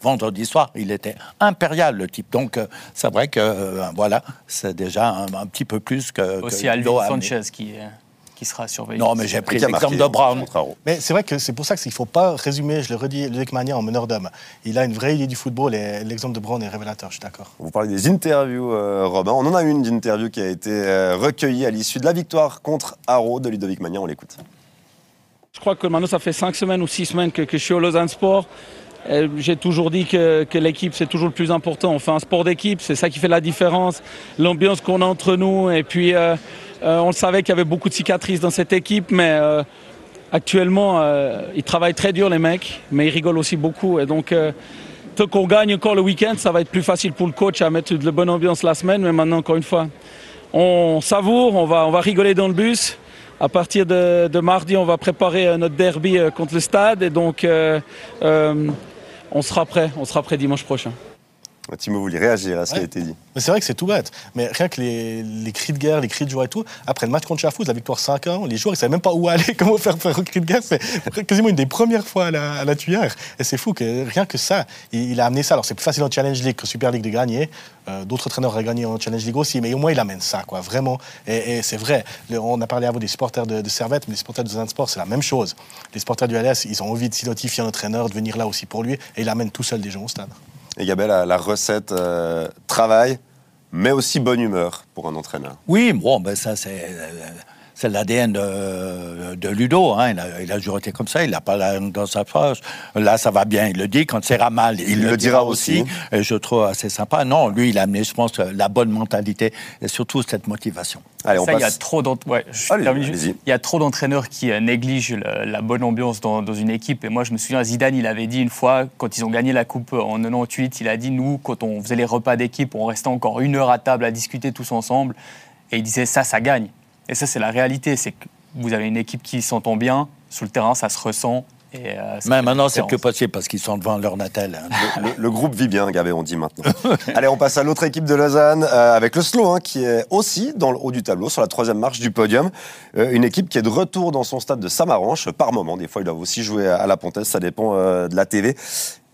vendredi soir, il était impérial, le type. Donc, c'est vrai que, voilà, c'est déjà un, petit peu plus que. Aussi que Alvin Sanchez qui est qui sera surveillé. Non, mais j'ai pris l'exemple de Brown. Mais c'est vrai que c'est pour ça qu'il ne faut pas résumer, je le redis, Ludovic Mania en meneur d'homme. Il a une vraie idée du football et l'exemple de Brown est révélateur, je suis d'accord. Vous parlez des interviews, euh, Robin. On en a une d'interview qui a été euh, recueillie à l'issue de la victoire contre Haro de Ludovic Mania. On l'écoute. Je crois que maintenant, ça fait cinq semaines ou six semaines que, je suis au Lausanne Sport. J'ai toujours dit que, l'équipe, c'est toujours le plus important. On fait un sport d'équipe, c'est ça qui fait la différence. L'ambiance qu'on a entre nous. Et puis, euh, euh, on le savait qu'il y avait beaucoup de cicatrices dans cette équipe, mais euh, actuellement, ils travaillent très dur, les mecs, mais ils rigolent aussi beaucoup. Et donc, tant qu'on gagne encore le week-end, ça va être plus facile pour le coach à mettre de la bonne ambiance la semaine. Mais maintenant, encore une fois, on savoure, on va, rigoler dans le bus à partir de, mardi, on va préparer euh, notre derby euh, contre le stade et donc euh, on sera prêt, on sera prêt dimanche prochain. Timo voulait réagir à ce qui a été dit. Mais c'est vrai que c'est tout bête. Mais rien que les, cris de guerre, les cris de joie et tout, après le match contre Chafouz, la victoire 5-1, les joueurs, ils ne savaient même pas où aller, comment faire faire un cri de guerre. C'est quasiment une des premières fois à la, à tuyère. Et c'est fou que rien que ça, il, a amené ça. Alors c'est plus facile en Challenge League que Super League de gagner. Euh, d'autres entraîneurs auraient gagné en Challenge League aussi, mais au moins il amène ça, quoi, vraiment. Et, c'est vrai. on a parlé à vous des supporters de, Servette, mais les supporters de Zan Sport, c'est la même chose. Les supporters du LS, ils ont envie de s'identifier un entraîneur, de venir là aussi pour lui, et il amène tout seul des gens au stade. Et Gabel, la, recette euh, travail, mais aussi bonne humeur pour un entraîneur. Oui, bon, ben ça c'est euh, c'est l'ADN de, de, Ludo. Hein. Il, a, il, a, toujours été comme ça. Il n'a pas la dans sa phrase. Là, ça va bien. Il le dit. Quand c'est ira mal, il, le, dira, aussi. Et je trouve assez sympa. Non, lui, il a amené, je pense, la bonne mentalité et surtout cette motivation. Allez, on passe. Il y a trop ouais, il y a trop d'entraîneurs qui euh, négligent la bonne ambiance dans, dans, une équipe. Et moi, je me souviens, Zidane, il avait dit une fois, quand ils ont gagné la Coupe en 98, il a dit, nous, quand on faisait les repas d'équipe, on restait encore une heure à table à discuter tous ensemble. Et il disait, ça, ça gagne. Et ça, c'est la réalité. C'est que vous avez une équipe qui s'entend bien. Sur le terrain, ça se ressent. Et euh, Mais maintenant, c'est plus possible parce qu'ils sont devant leur natal. Hein. Le, groupe vit bien, Gabé, on dit maintenant. Allez, on passe à l'autre équipe de Lausanne euh, avec le Slow, hein, qui est aussi dans le haut du tableau, sur la troisième marche du podium. Euh, une équipe qui est de retour dans son stade de Samaranche par moment. Des fois, ils doivent aussi jouer à la Pontaise, ça dépend de la TV.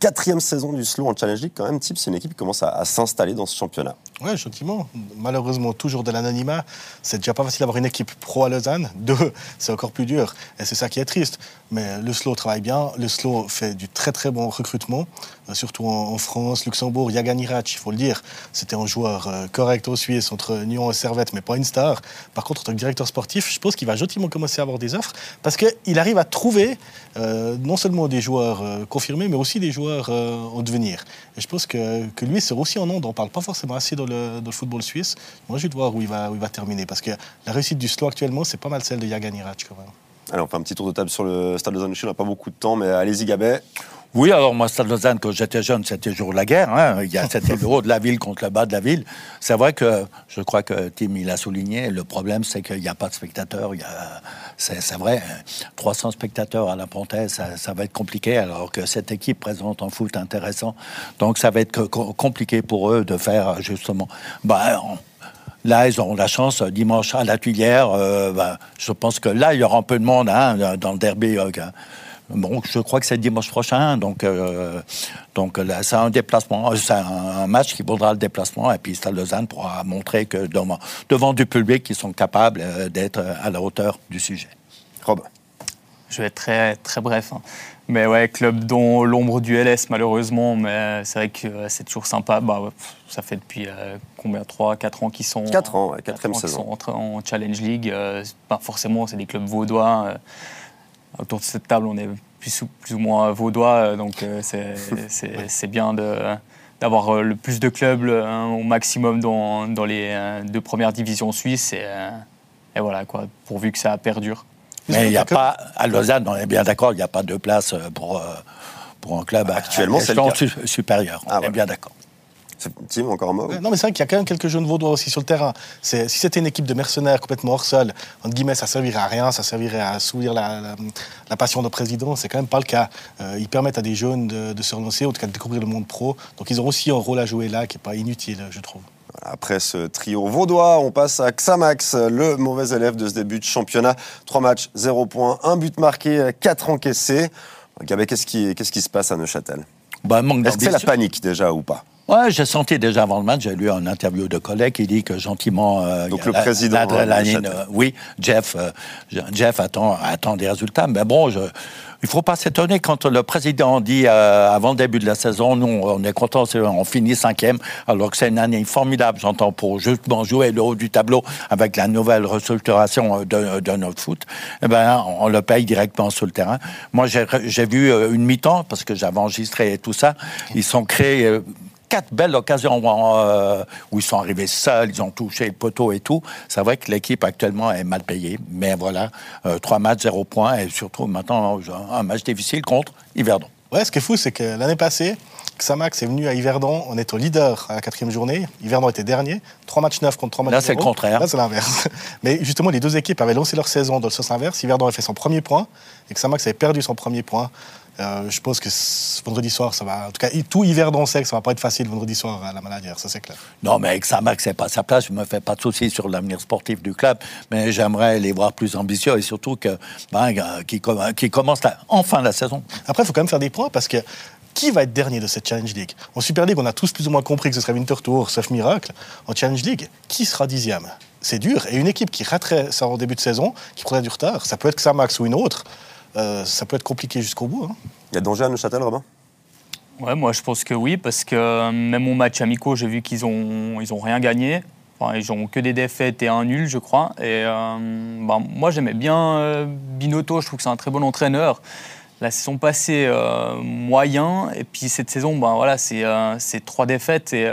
Quatrième saison du Slow en Challenge League, quand même, type, c'est une équipe qui commence à s'installer dans ce championnat. Oui, gentiment. Malheureusement, toujours de l'anonymat. C'est déjà pas facile d'avoir une équipe pro à Lausanne. Deux, c'est encore plus dur. Et c'est ça qui est triste. Mais le slow travaille bien. Le slow fait du très très bon recrutement, euh, surtout en, France, Luxembourg. Yagan Irac, il faut le dire, c'était un joueur euh, correct au Suisse entre Nyon et Servette, mais pas une star. Par contre, en tant que directeur sportif, je pense qu'il va gentiment commencer à avoir des offres parce qu'il arrive à trouver euh, non seulement des joueurs confirmés, mais aussi des joueurs en devenir. Et je pense que, que lui sera aussi en onde. On ne parle pas forcément assez dans le, football suisse. Moi, je vais voir où il va, terminer parce que la réussite du slow actuellement, c'est pas mal celle de Yagan Irac quand même. Allez, on fait un petit tour de table sur le Stade de Lausanne. On n'a pas beaucoup de temps, mais allez-y, Gabet. Oui, alors moi, Stade Lausanne, quand j'étais jeune, c'était toujours la guerre. Hein. Il y a, c'était le haut de la ville contre le bas de la ville. C'est vrai que, je crois que Tim, il a souligné, le problème, c'est qu'il n'y a pas de spectateurs. Il y a, c'est, vrai, 300 spectateurs à la Pontaise, ça, ça, va être compliqué, alors que cette équipe présente un foot intéressant. Donc, ça va être compliqué pour eux de faire, justement... Bah, Là, ils auront la chance euh, dimanche à la Tuilière. Euh, bah, je pense que là, il y aura un peu de monde hein, dans le derby. Euh, bon, je crois que c'est dimanche prochain, donc, donc là, c'est un déplacement, c'est un, match qui vaudra le déplacement, et puis Stade Lausanne pourra montrer que devant, devant du public, ils sont capables d'être à la hauteur du sujet. Rob. Je vais être très, très bref. Hein. Mais ouais, club dont l'ombre du LS, malheureusement. Mais c'est vrai que euh, c'est toujours sympa. Bah, ça fait depuis euh, combien 3, 4 ans qu'ils sont, 4 ans, 4 ans sont en, Challenge League. Euh, pas forcément, c'est des clubs vaudois. autour de cette table, on est plus, plus ou moins vaudois. donc c'est bien de d'avoir le plus de clubs au maximum dans, dans les deux premières divisions suisses. Et, et voilà, quoi, pourvu que ça perdure. Mais il n'y a pas, à Lausanne, on est bien d'accord, il n'y a pas de place euh, pour, euh, pour un club actuellement c'est supérieur. on ah, est bien d'accord. Tim, encore un mot Non, mais c'est vrai qu'il y a quand même quelques jeunes vaudois aussi sur le terrain. Si c'était une équipe de mercenaires complètement hors sol, entre guillemets, ça servirait à rien, ça servirait à assouvir la, la, passion de président. C'est quand même pas le cas. Euh, ils permettent à des jeunes de, de, se relancer, en tout cas de découvrir le monde pro. Donc ils ont aussi un rôle à jouer là qui n'est pas inutile, je trouve. Après ce trio vaudois, on passe à Xamax, le mauvais élève de ce début de championnat. Trois matchs, zéro points, un but marqué, quatre encaissés. Gabé, qu'est-ce qui, qu'est-ce qui se passe à Neuchâtel? Bah, Est-ce que c'est la panique déjà ou pas? Ouais, j'ai senti déjà avant le match, j'ai lu un interview de collègue qui dit que gentiment. Euh, Donc le président. L'adrénaline, euh, oui, Jeff, euh, Jeff attend, attend des résultats. Mais bon, je, il ne faut pas s'étonner quand le président dit avant le début de la saison, nous, on est content, on finit cinquième, alors que c'est une année formidable, j'entends, pour justement jouer le haut du tableau avec la nouvelle restructuration de, de notre foot. Eh ben, on le paye directement sur le terrain. Moi, j'ai vu une mi-temps, parce que j'avais enregistré tout ça. Ils sont créés quatre belles occasions euh, où ils sont arrivés seuls, ils ont touché le poteau et tout. C'est vrai que l'équipe actuellement est mal payée, mais voilà, euh, trois matchs, zéro point, et surtout maintenant un match difficile contre Yverdon. Ouais, ce qui est fou, c'est que l'année passée, Xamax est venu à Yverdon, on est au leader à la quatrième journée. Yverdon était dernier, trois matchs neufs contre trois matchs Là, c'est le contraire. Là, c'est l'inverse. Mais justement, les deux équipes avaient lancé leur saison dans le sens inverse. Yverdon avait fait son premier point et Xamax avait perdu son premier point. Euh, je pense que vendredi soir, ça va. En tout cas, tout hiver dans sec, ça va pas être facile vendredi soir à la Maladière, ça c'est clair. Non, mais avec Samax, c'est pas sa place. Je me fais pas de soucis sur l'avenir sportif du club, mais j'aimerais les voir plus ambitieux et surtout que ben, qui, qui commencent enfin la saison. Après, il faut quand même faire des points parce que qui va être dernier de cette Challenge League? En Super League, on a tous plus ou moins compris que ce serait Winter Tour, sauf miracle. En Challenge League, qui sera dixième? C'est dur. Et une équipe qui raterait ça en début de saison, qui prendrait du retard, ça peut être Xamax ou une autre, euh, ça peut être compliqué jusqu'au bout. Hein. Il y a danger à Neuchâtel, Robin? Ouais, moi je pense que oui, parce que euh, même au match amicaux, j'ai vu qu'ils ont, ils ont rien gagné. Enfin, ils ont que des défaites et un nul, je crois. Et euh, bah, moi j'aimais bien Binotto, je trouve que c'est un très bon entraîneur. La saison passée, moyen. Et puis cette saison, ben, voilà, c'est trois défaites. Et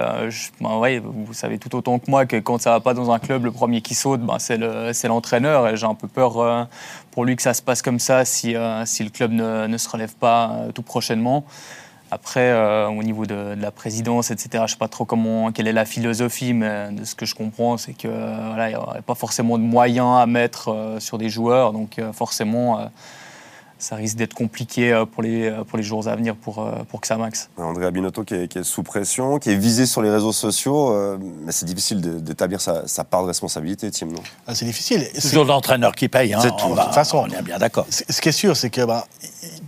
ben, ouais, vous savez tout autant que moi que quand ça va pas dans un club, le premier qui saute, ben, c'est l'entraîneur. et j'ai un peu peur pour lui que ça se passe comme ça si, euh, si le club ne, ne, se relève pas euh, tout prochainement. Après, euh, au niveau de, la présidence, etc., je sais pas trop comment, quelle est la philosophie, mais de ce que je comprends, c'est qu'il voilà, n'y a pas forcément de moyens à mettre sur des joueurs. Donc forcément, ça risque d'être compliqué euh, pour les, euh, pour les jours à venir pour, euh, pour Xamax. André Binotto qui est, sous pression, qui est visé sur les réseaux sociaux, mais c'est difficile d'établir sa, part de responsabilité, Tim, non? Ah, C'est difficile. C'est toujours l'entraîneur qui paye. Hein, de toute façon, on est bien d'accord. Ce qui est sûr, c'est que bah,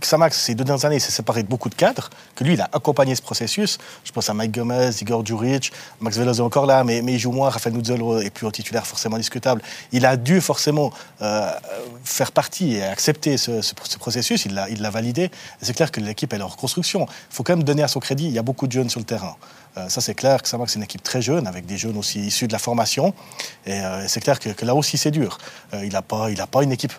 Xamax, ces deux dernières années, s'est séparé de beaucoup de cadres, que lui, il a accompagné ce processus. Je pense à Mike Gomez, Igor Djuric, Max Veloz est encore là, mais, mais il joue moins. Raphaël Nuzzolo est plus en titulaire forcément discutable. Il a dû forcément faire partie et accepter ce, ce, ce processus, il l'a validé. C'est clair que l'équipe est en reconstruction. Il faut quand même donner à son crédit, il y a beaucoup de jeunes sur le terrain. Euh, ça, c'est clair que c'est une équipe très jeune, avec des jeunes aussi issus de la formation. Et euh, c'est clair que, là aussi, c'est dur. Euh, il n'a pas, il pas une équipe.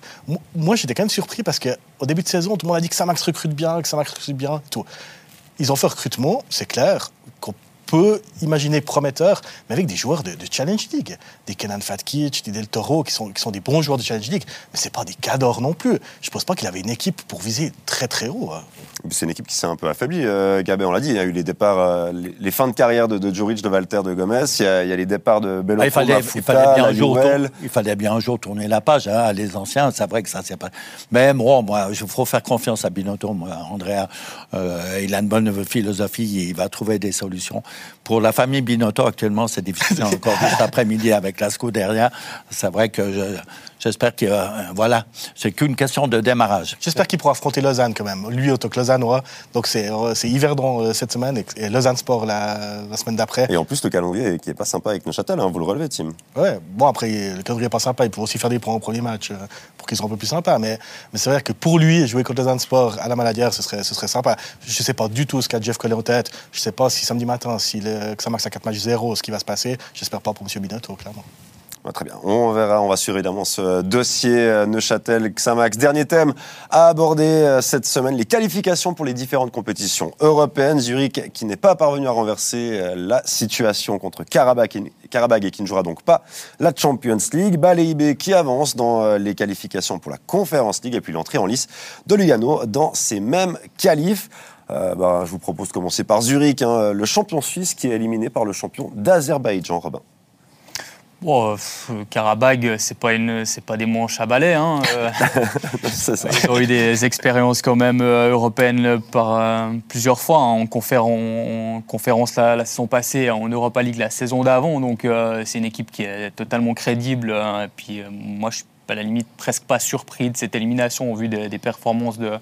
Moi, j'étais quand même surpris parce qu'au début de saison, tout le monde a dit que Samax recrute bien, que Samax recrute bien, tout. Ils ont fait recrutement, c'est clair, peut imaginer prometteur, mais avec des joueurs de, Challenge League. Des Kenan Fatkic, des Del Toro, qui sont, qui sont des bons joueurs de Challenge League, mais ce pas des cadors non plus. Je ne pense pas qu'il avait une équipe pour viser très très haut. Hein. C'est une équipe qui s'est un peu affaiblie, euh, Gabé, on l'a dit. Il y a eu les départs, euh, les, fins de carrière de, de Juric, de Walter, de Gomez. Il y a, les départs de Bello, ah, il, fallait, il, fallait bien un jour il fallait bien un jour tourner la page. Hein, les anciens, c'est vrai que ça c'est pas. Mais moi, moi, il faut faire confiance à Binotto. Moi, Andrea, euh, il a une bonne philosophie. Il va trouver des solutions. Pour la famille Binotto, actuellement, c'est difficile encore cet après-midi avec la derrière. C'est vrai que je, J'espère que euh, voilà, c'est qu'une question de démarrage. J'espère qu'il pourra affronter Lausanne quand même. Lui, autant que Lausanne Donc c'est euh, Yverdon euh, cette semaine et, Lausanne Sport la, semaine d'après. Et en plus, le calendrier qui est pas sympa avec Neuchâtel, hein, vous le relevez, Tim. Ouais, bon après, le calendrier est pas sympa. Il peut aussi faire des points au premier match pour qu'ils soient un peu plus sympas. Mais, mais c'est vrai que pour lui, jouer contre Lausanne Sport à la Maladière, ce serait, ce serait sympa. Je sais pas du tout ce qu'a Jeff Collet en tête. Je sais pas si samedi matin, si le, que ça marque à 4 matchs 0, ce qui va se passer. J'espère pas pour M. Binotto, clairement. Très bien. On verra, on va suivre évidemment ce dossier euh, Neuchâtel-Xamax. Dernier thème à aborder euh, cette semaine, les qualifications pour les différentes compétitions européennes. Zurich qui n'est pas parvenu à renverser euh, la situation contre Karabakh et, qui ne jouera donc pas la Champions League. Baleibé qui avance dans les qualifications pour la Conference League et puis l'entrée en lice de Lugano dans ces mêmes qualifs. Bah, je vous propose de commencer par Zurich, hein, le champion suisse qui est éliminé par le champion d'Azerbaïdjan, Robin. Bon, Karabag, c'est pas une, c'est pas des manches à balai. Hein. Euh. Ils ont eu des expériences quand même euh, européennes par euh, plusieurs fois hein, en, conférence la, saison passée, en Europa League la saison d'avant. Donc c'est une équipe qui est totalement crédible. Hein. et puis moi, je suis à la limite presque pas surpris de cette élimination au vu des, performances de,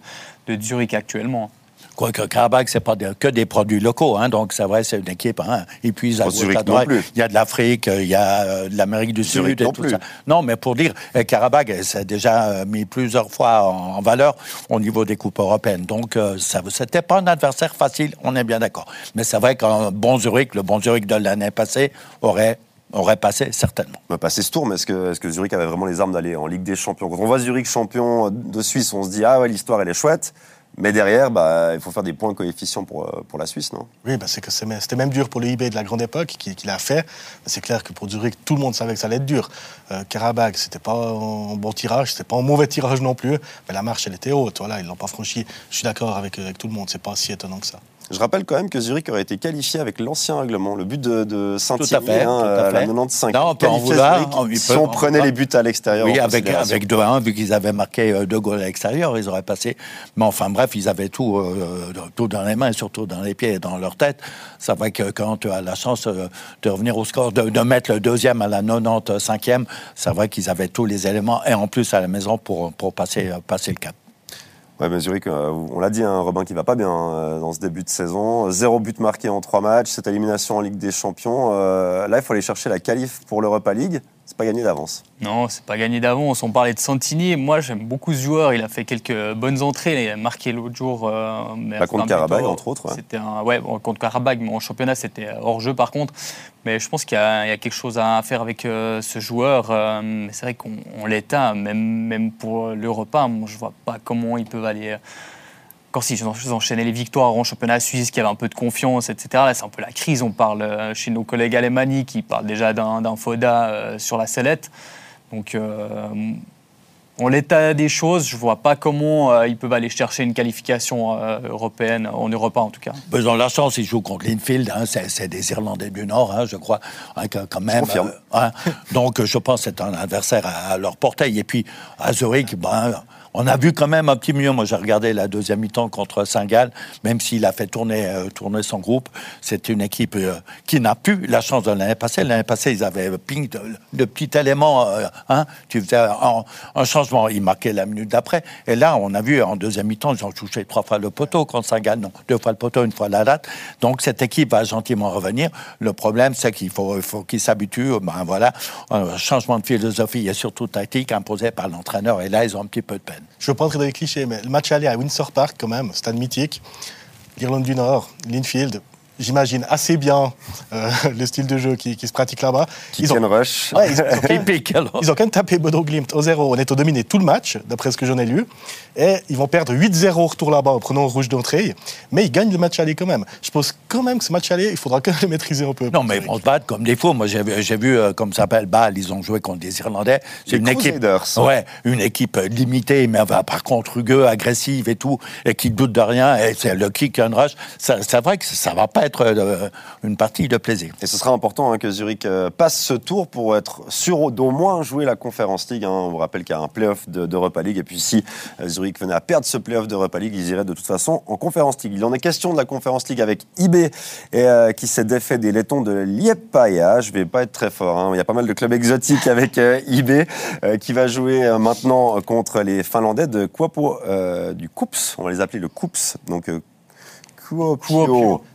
de Zurich actuellement. Quoique Karabakh, c'est pas que des produits locaux, hein, donc c'est vrai, c'est une équipe. Hein, et puis à il y a de l'Afrique, il y a euh, de l'Amérique du Sud et tout plus. ça. Non, mais pour dire, euh, Karabakh s'est déjà euh, mis plusieurs fois en, valeur au niveau des coupes européennes. Donc ça, c'était pas un adversaire facile, on est bien d'accord. Mais c'est vrai qu'un bon Zurich, le bon Zurich de l'année passée, aurait aurait passé certainement. On va passer ce tour, mais est-ce que, est que, Zurich avait vraiment les armes d'aller en Ligue des Champions? Quand on voit Zurich champion de Suisse, on se dit ah ouais l'histoire elle est chouette. Mais derrière, bah, il faut faire des points coefficients pour, euh, pour la Suisse, non? Oui, bah, c'est que c'était même dur pour le eBay de la grande époque qui, qui l'a fait. C'est clair que pour Zurich, tout le monde savait que ça allait être dur. Euh, Karabakh, c'était pas un bon tirage, c'était pas un mauvais tirage non plus, mais la marche, elle était haute. Voilà, ils l'ont pas franchi. Je suis d'accord avec, avec tout le monde, c'est pas si étonnant que ça. Je rappelle quand même que Zurich aurait été qualifié avec l'ancien règlement, le but de, Saint-Thierry hein, à, la 95. Non, on peut en vouloir. si on prenait les buts à l'extérieur. Oui, avec, avec 2-1, vu qu'ils avaient marqué euh, deux goals à l'extérieur, ils auraient passé. Mais enfin, bref, ils avaient tout, euh, tout dans les mains, et surtout dans les pieds et dans leur tête. C'est vrai que quand tu as la chance euh, de revenir au score, de, mettre le deuxième à la 95e, c'est vrai qu'ils avaient tous les éléments, et en plus à la maison pour, pour passer, passer le cap. Ouais, mais Zurich, on l'a dit, un hein, Robin qui va pas bien euh, dans ce début de saison. Zéro but marqué en trois matchs, cette élimination en Ligue des Champions. Euh, là, il faut aller chercher la qualif pour l'Europa League. C'est pas gagné d'avance. Non, c'est pas gagné d'avance. On parlait de Santini. Moi, j'aime beaucoup ce joueur. Il a fait quelques bonnes entrées. Il a marqué l'autre jour. Euh, mais contre Karabag, entre autres. C'était un, ouais, contre Karabag, mais en championnat, c'était hors jeu par contre. Mais je pense qu'il y, a quelque chose à faire avec euh, ce joueur. Euh, c'est vrai qu'on l'état, même, même pour l'Europa. Moi, je vois pas comment ils peuvent aller quand ils enchaînaient les victoires en championnat suisse, qui avait un peu de confiance, etc. Là, c'est un peu la crise. On parle euh, chez nos collègues alémaniques qui parlent déjà d'un FODA euh, sur la sellette. Donc, euh, en l'état des choses, je ne vois pas comment ils peuvent aller chercher une qualification européenne, en Europe en tout cas. Ils ont la chance, ils jouent contre Linfield, hein, c'est des Irlandais du Nord, hein, je crois, hein, quand même. donc je pense que c'est un adversaire à, leur portée. Et puis à Zurich, ben, on a vu quand même un petit mieux. Moi, j'ai regardé la deuxième mi-temps contre Saint-Gall, même s'il a fait tourner, euh, son groupe. C'est une équipe euh, qui n'a plus la chance de l'année passée. L'année passée, ils avaient ping de, petits éléments. Euh, hein, tu faisais un, changement, ils marquaient la minute d'après. Et là, on a vu en deuxième mi-temps, ils ont touché trois fois le poteau contre Saint-Gall. Non, deux fois le poteau, une fois la date. Donc, cette équipe va gentiment revenir. Le problème, c'est qu'il faut, faut qu'ils s'habituent. Ben voilà, un changement de philosophie et surtout tactique imposé par l'entraîneur. Et là, ils ont un petit peu de peine. Je ne veux pas entrer dans les clichés, mais le match aller à Windsor Park, quand même, stade mythique, l'Irlande du Nord, Linfield, j'imagine assez bien euh, le style de jeu qui, se pratique là-bas. Ils ont, rush. ils, ont, ils, ont, quand même tapé Bodo Glimt au zéro. On est au dominé tout le match, d'après ce que j'en ai lu. Et ils vont perdre 8-0 au retour là-bas en prenant rouge d'entrée. Mais ils gagnent le match aller quand même. Je pense quand même que ce match aller, il faudra quand même le maîtriser un peu. Non, mais ils vont se battre comme des fous. Moi, j'ai vu, euh, comme ça s'appelle Bâle, ils ont joué contre des Irlandais. C'est une équipe. Ouais, une équipe limitée, mais par contre rugueux, agressive et tout, et qui doute de rien. Et c'est le kick and rush. C'est vrai que ça va pas être euh, une partie de plaisir. Et ce sera important hein, que Zurich euh, passe ce tour pour être sûr d'au moins jouer la Conference League. Hein. On vous rappelle qu'il y a un playoff d'Europa League. Et puis si Zurich venait à perdre ce playoff d'Europa League, ils iraient de toute façon en Conference League. Il en est question de la Conference League avec IB euh, qui s'est défait des Lettons de Liepaja. Je vais pas être très fort. Hein. Il y a pas mal de clubs exotiques avec IB qui va jouer maintenant contre les Finlandais de Kuopo du Coups. On va les appeler le Coups. Donc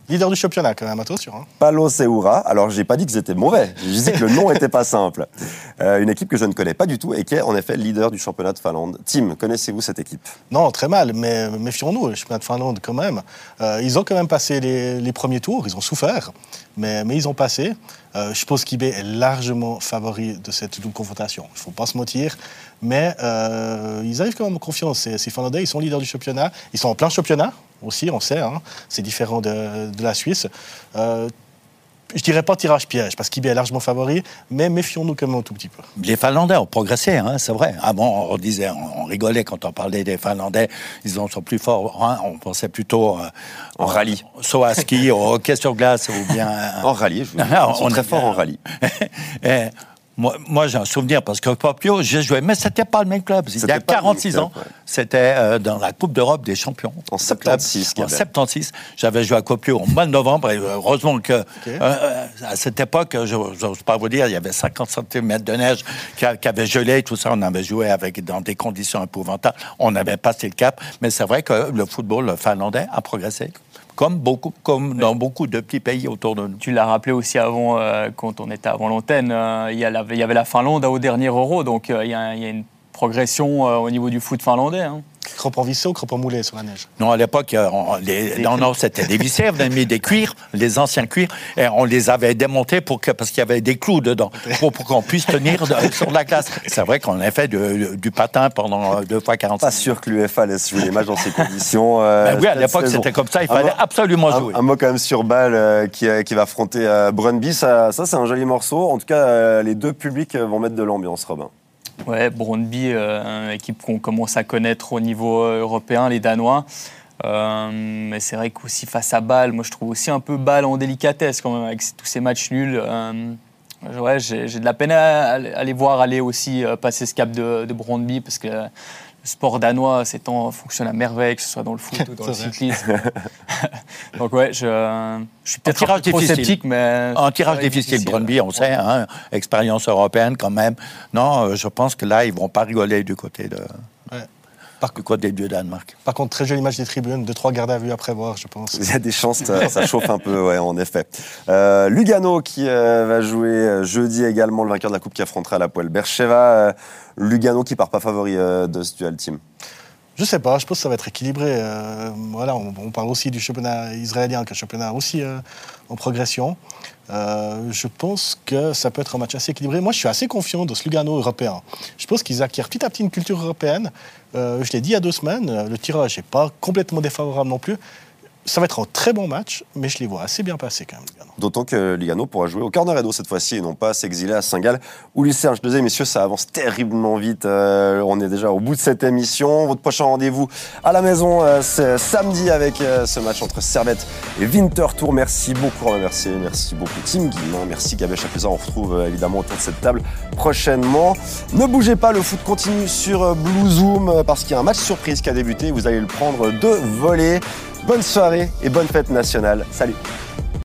Leader du championnat quand même, attention. Hein. Palo Seura. Alors j'ai pas dit que c'était mauvais, je disais que le nom était pas simple. Euh, une équipe que je ne connais pas du tout et qui est en effet leader du championnat de Finlande. Tim, connaissez-vous cette équipe? Non, très mal, mais méfions-nous, le championnat de Finlande quand même. Euh, ils ont quand même passé les, premiers tours, ils ont souffert, mais, mais ils ont passé. Euh, je pense qu'IB est largement favori de cette double confrontation. Il ne faut pas se mentir. Mais ils arrivent quand même en confiance. Ces, ces Finlandais, ils sont leaders du championnat. Ils sont en plein championnat aussi, on sait, hein. c'est différent de, la Suisse. Euh, je dirais pas tirage piège, parce qu'il est largement favori, mais méfions-nous quand même un tout petit peu. Les Finlandais ont progressé, hein, c'est vrai. Avant, on disait, on, rigolait quand on parlait des Finlandais, ils sont plus forts. Hein, on pensait plutôt euh, en rallye, soit à ski, au hockey sur glace, ou bien en rallye. Je vous... on, est très fort en rallye. Moi, moi j'ai un souvenir parce que Popio, j'ai joué, mais c'était pas le même club. Il y a 46 ans, c'était euh, dans la Coupe d'Europe des champions. En 76. En 76, j'avais joué à Copio au mois de novembre. Et heureusement que euh, à cette époque, je n'ose pas vous dire, il y avait 50 cm de neige qui, avait gelé, tout ça. On avait joué avec dans des conditions épouvantables. On avait passé le cap, mais c'est vrai que le football finlandais a progressé comme, beaucoup, comme dans beaucoup de petits pays autour de nous. Tu l'as rappelé aussi avant, euh, quand on était avant l'antenne, euh, il, y avait la Finlande au dernier Euro, donc euh, il y, a une progression au niveau du foot finlandais. Hein. Crampons vissés ou crampons moulés sur la neige Non, à l'époque, euh, non, non, c'était des vissés. On avait mis des cuirs, les anciens cuirs, et on les avait démontés pour que, parce qu'il y avait des clous dedans, pour, qu'on puisse tenir sur la glace. C'est vrai qu'on a fait du patin pendant deux fois 45 Pas sûr que l'UFA laisse jouer les matchs dans ces conditions. Euh, ben oui, à l'époque, c'était comme ça. Il fallait absolument jouer. Un, mot quand même sur Bâle euh, qui, qui, va affronter Brunby. Ça, ça c'est un joli morceau. En tout cas, les deux publics vont mettre de l'ambiance, Robin. Ouais, Brøndby, euh, équipe qu'on commence à connaître au niveau euh, européen, les Danois. Euh, mais c'est vrai qu'aussi face à Bâle, moi je trouve aussi un peu Bâle en délicatesse quand même avec tous ces matchs nuls. ouais, j'ai de la peine à, les voir aller aussi passer ce cap de, de Brøndby parce que le sport danois, ces temps, fonctionne à merveille, que ce soit dans le foot ou dans le cyclisme. Donc ouais, je, je suis peut-être un peu trop sceptique, mais... Un tirage difficile, Brøndby, on sait, hein, expérience européenne quand même. Non, euh, je pense que là, ils vont pas rigoler du côté de... Par du côté du Danemark. Par contre, très joli match des tribunes, deux, trois gardes à vue à prévoir, je pense. Il y a des chances, ça, chauffe un peu, ouais, en effet. Euh, Lugano qui euh, va jouer jeudi également, le vainqueur de la Coupe qui affrontera la poêle Bercheva. Lugano qui part pas favori euh, de ce dual team je sais pas, je pense que ça va être équilibré. Euh, voilà, on, parle aussi du championnat israélien, qui est un championnat aussi euh, en progression. je pense que ça peut être un match assez équilibré. Moi, je suis assez confiant dans ce Lugano européen. Je pense qu'ils acquièrent petit à petit une culture européenne. je l'ai dit il y a deux semaines, le tirage n'est pas complètement défavorable non plus ça va être un très bon match, mais je les vois assez bien passer quand même. D'autant que Ligano pourra jouer au corner Edo cette fois-ci et non pas s'exiler à Saint-Gall ou les Serge. Deuxième, messieurs, ça avance terriblement vite. Euh, on est déjà au bout de cette émission. Votre prochain rendez-vous à la maison, euh, c'est samedi avec euh, ce match entre Servette et Winterthur. Merci beaucoup, Romain. Merci beaucoup, Tim Guillemin. Merci, Gabé Chapeza. On retrouve évidemment autour de cette table prochainement. Ne bougez pas, le foot continue sur Blue Zoom parce qu'il y a un match surprise qui a débuté. Vous allez le prendre de voler. Bonne soirée et bonne fête nationale. Salut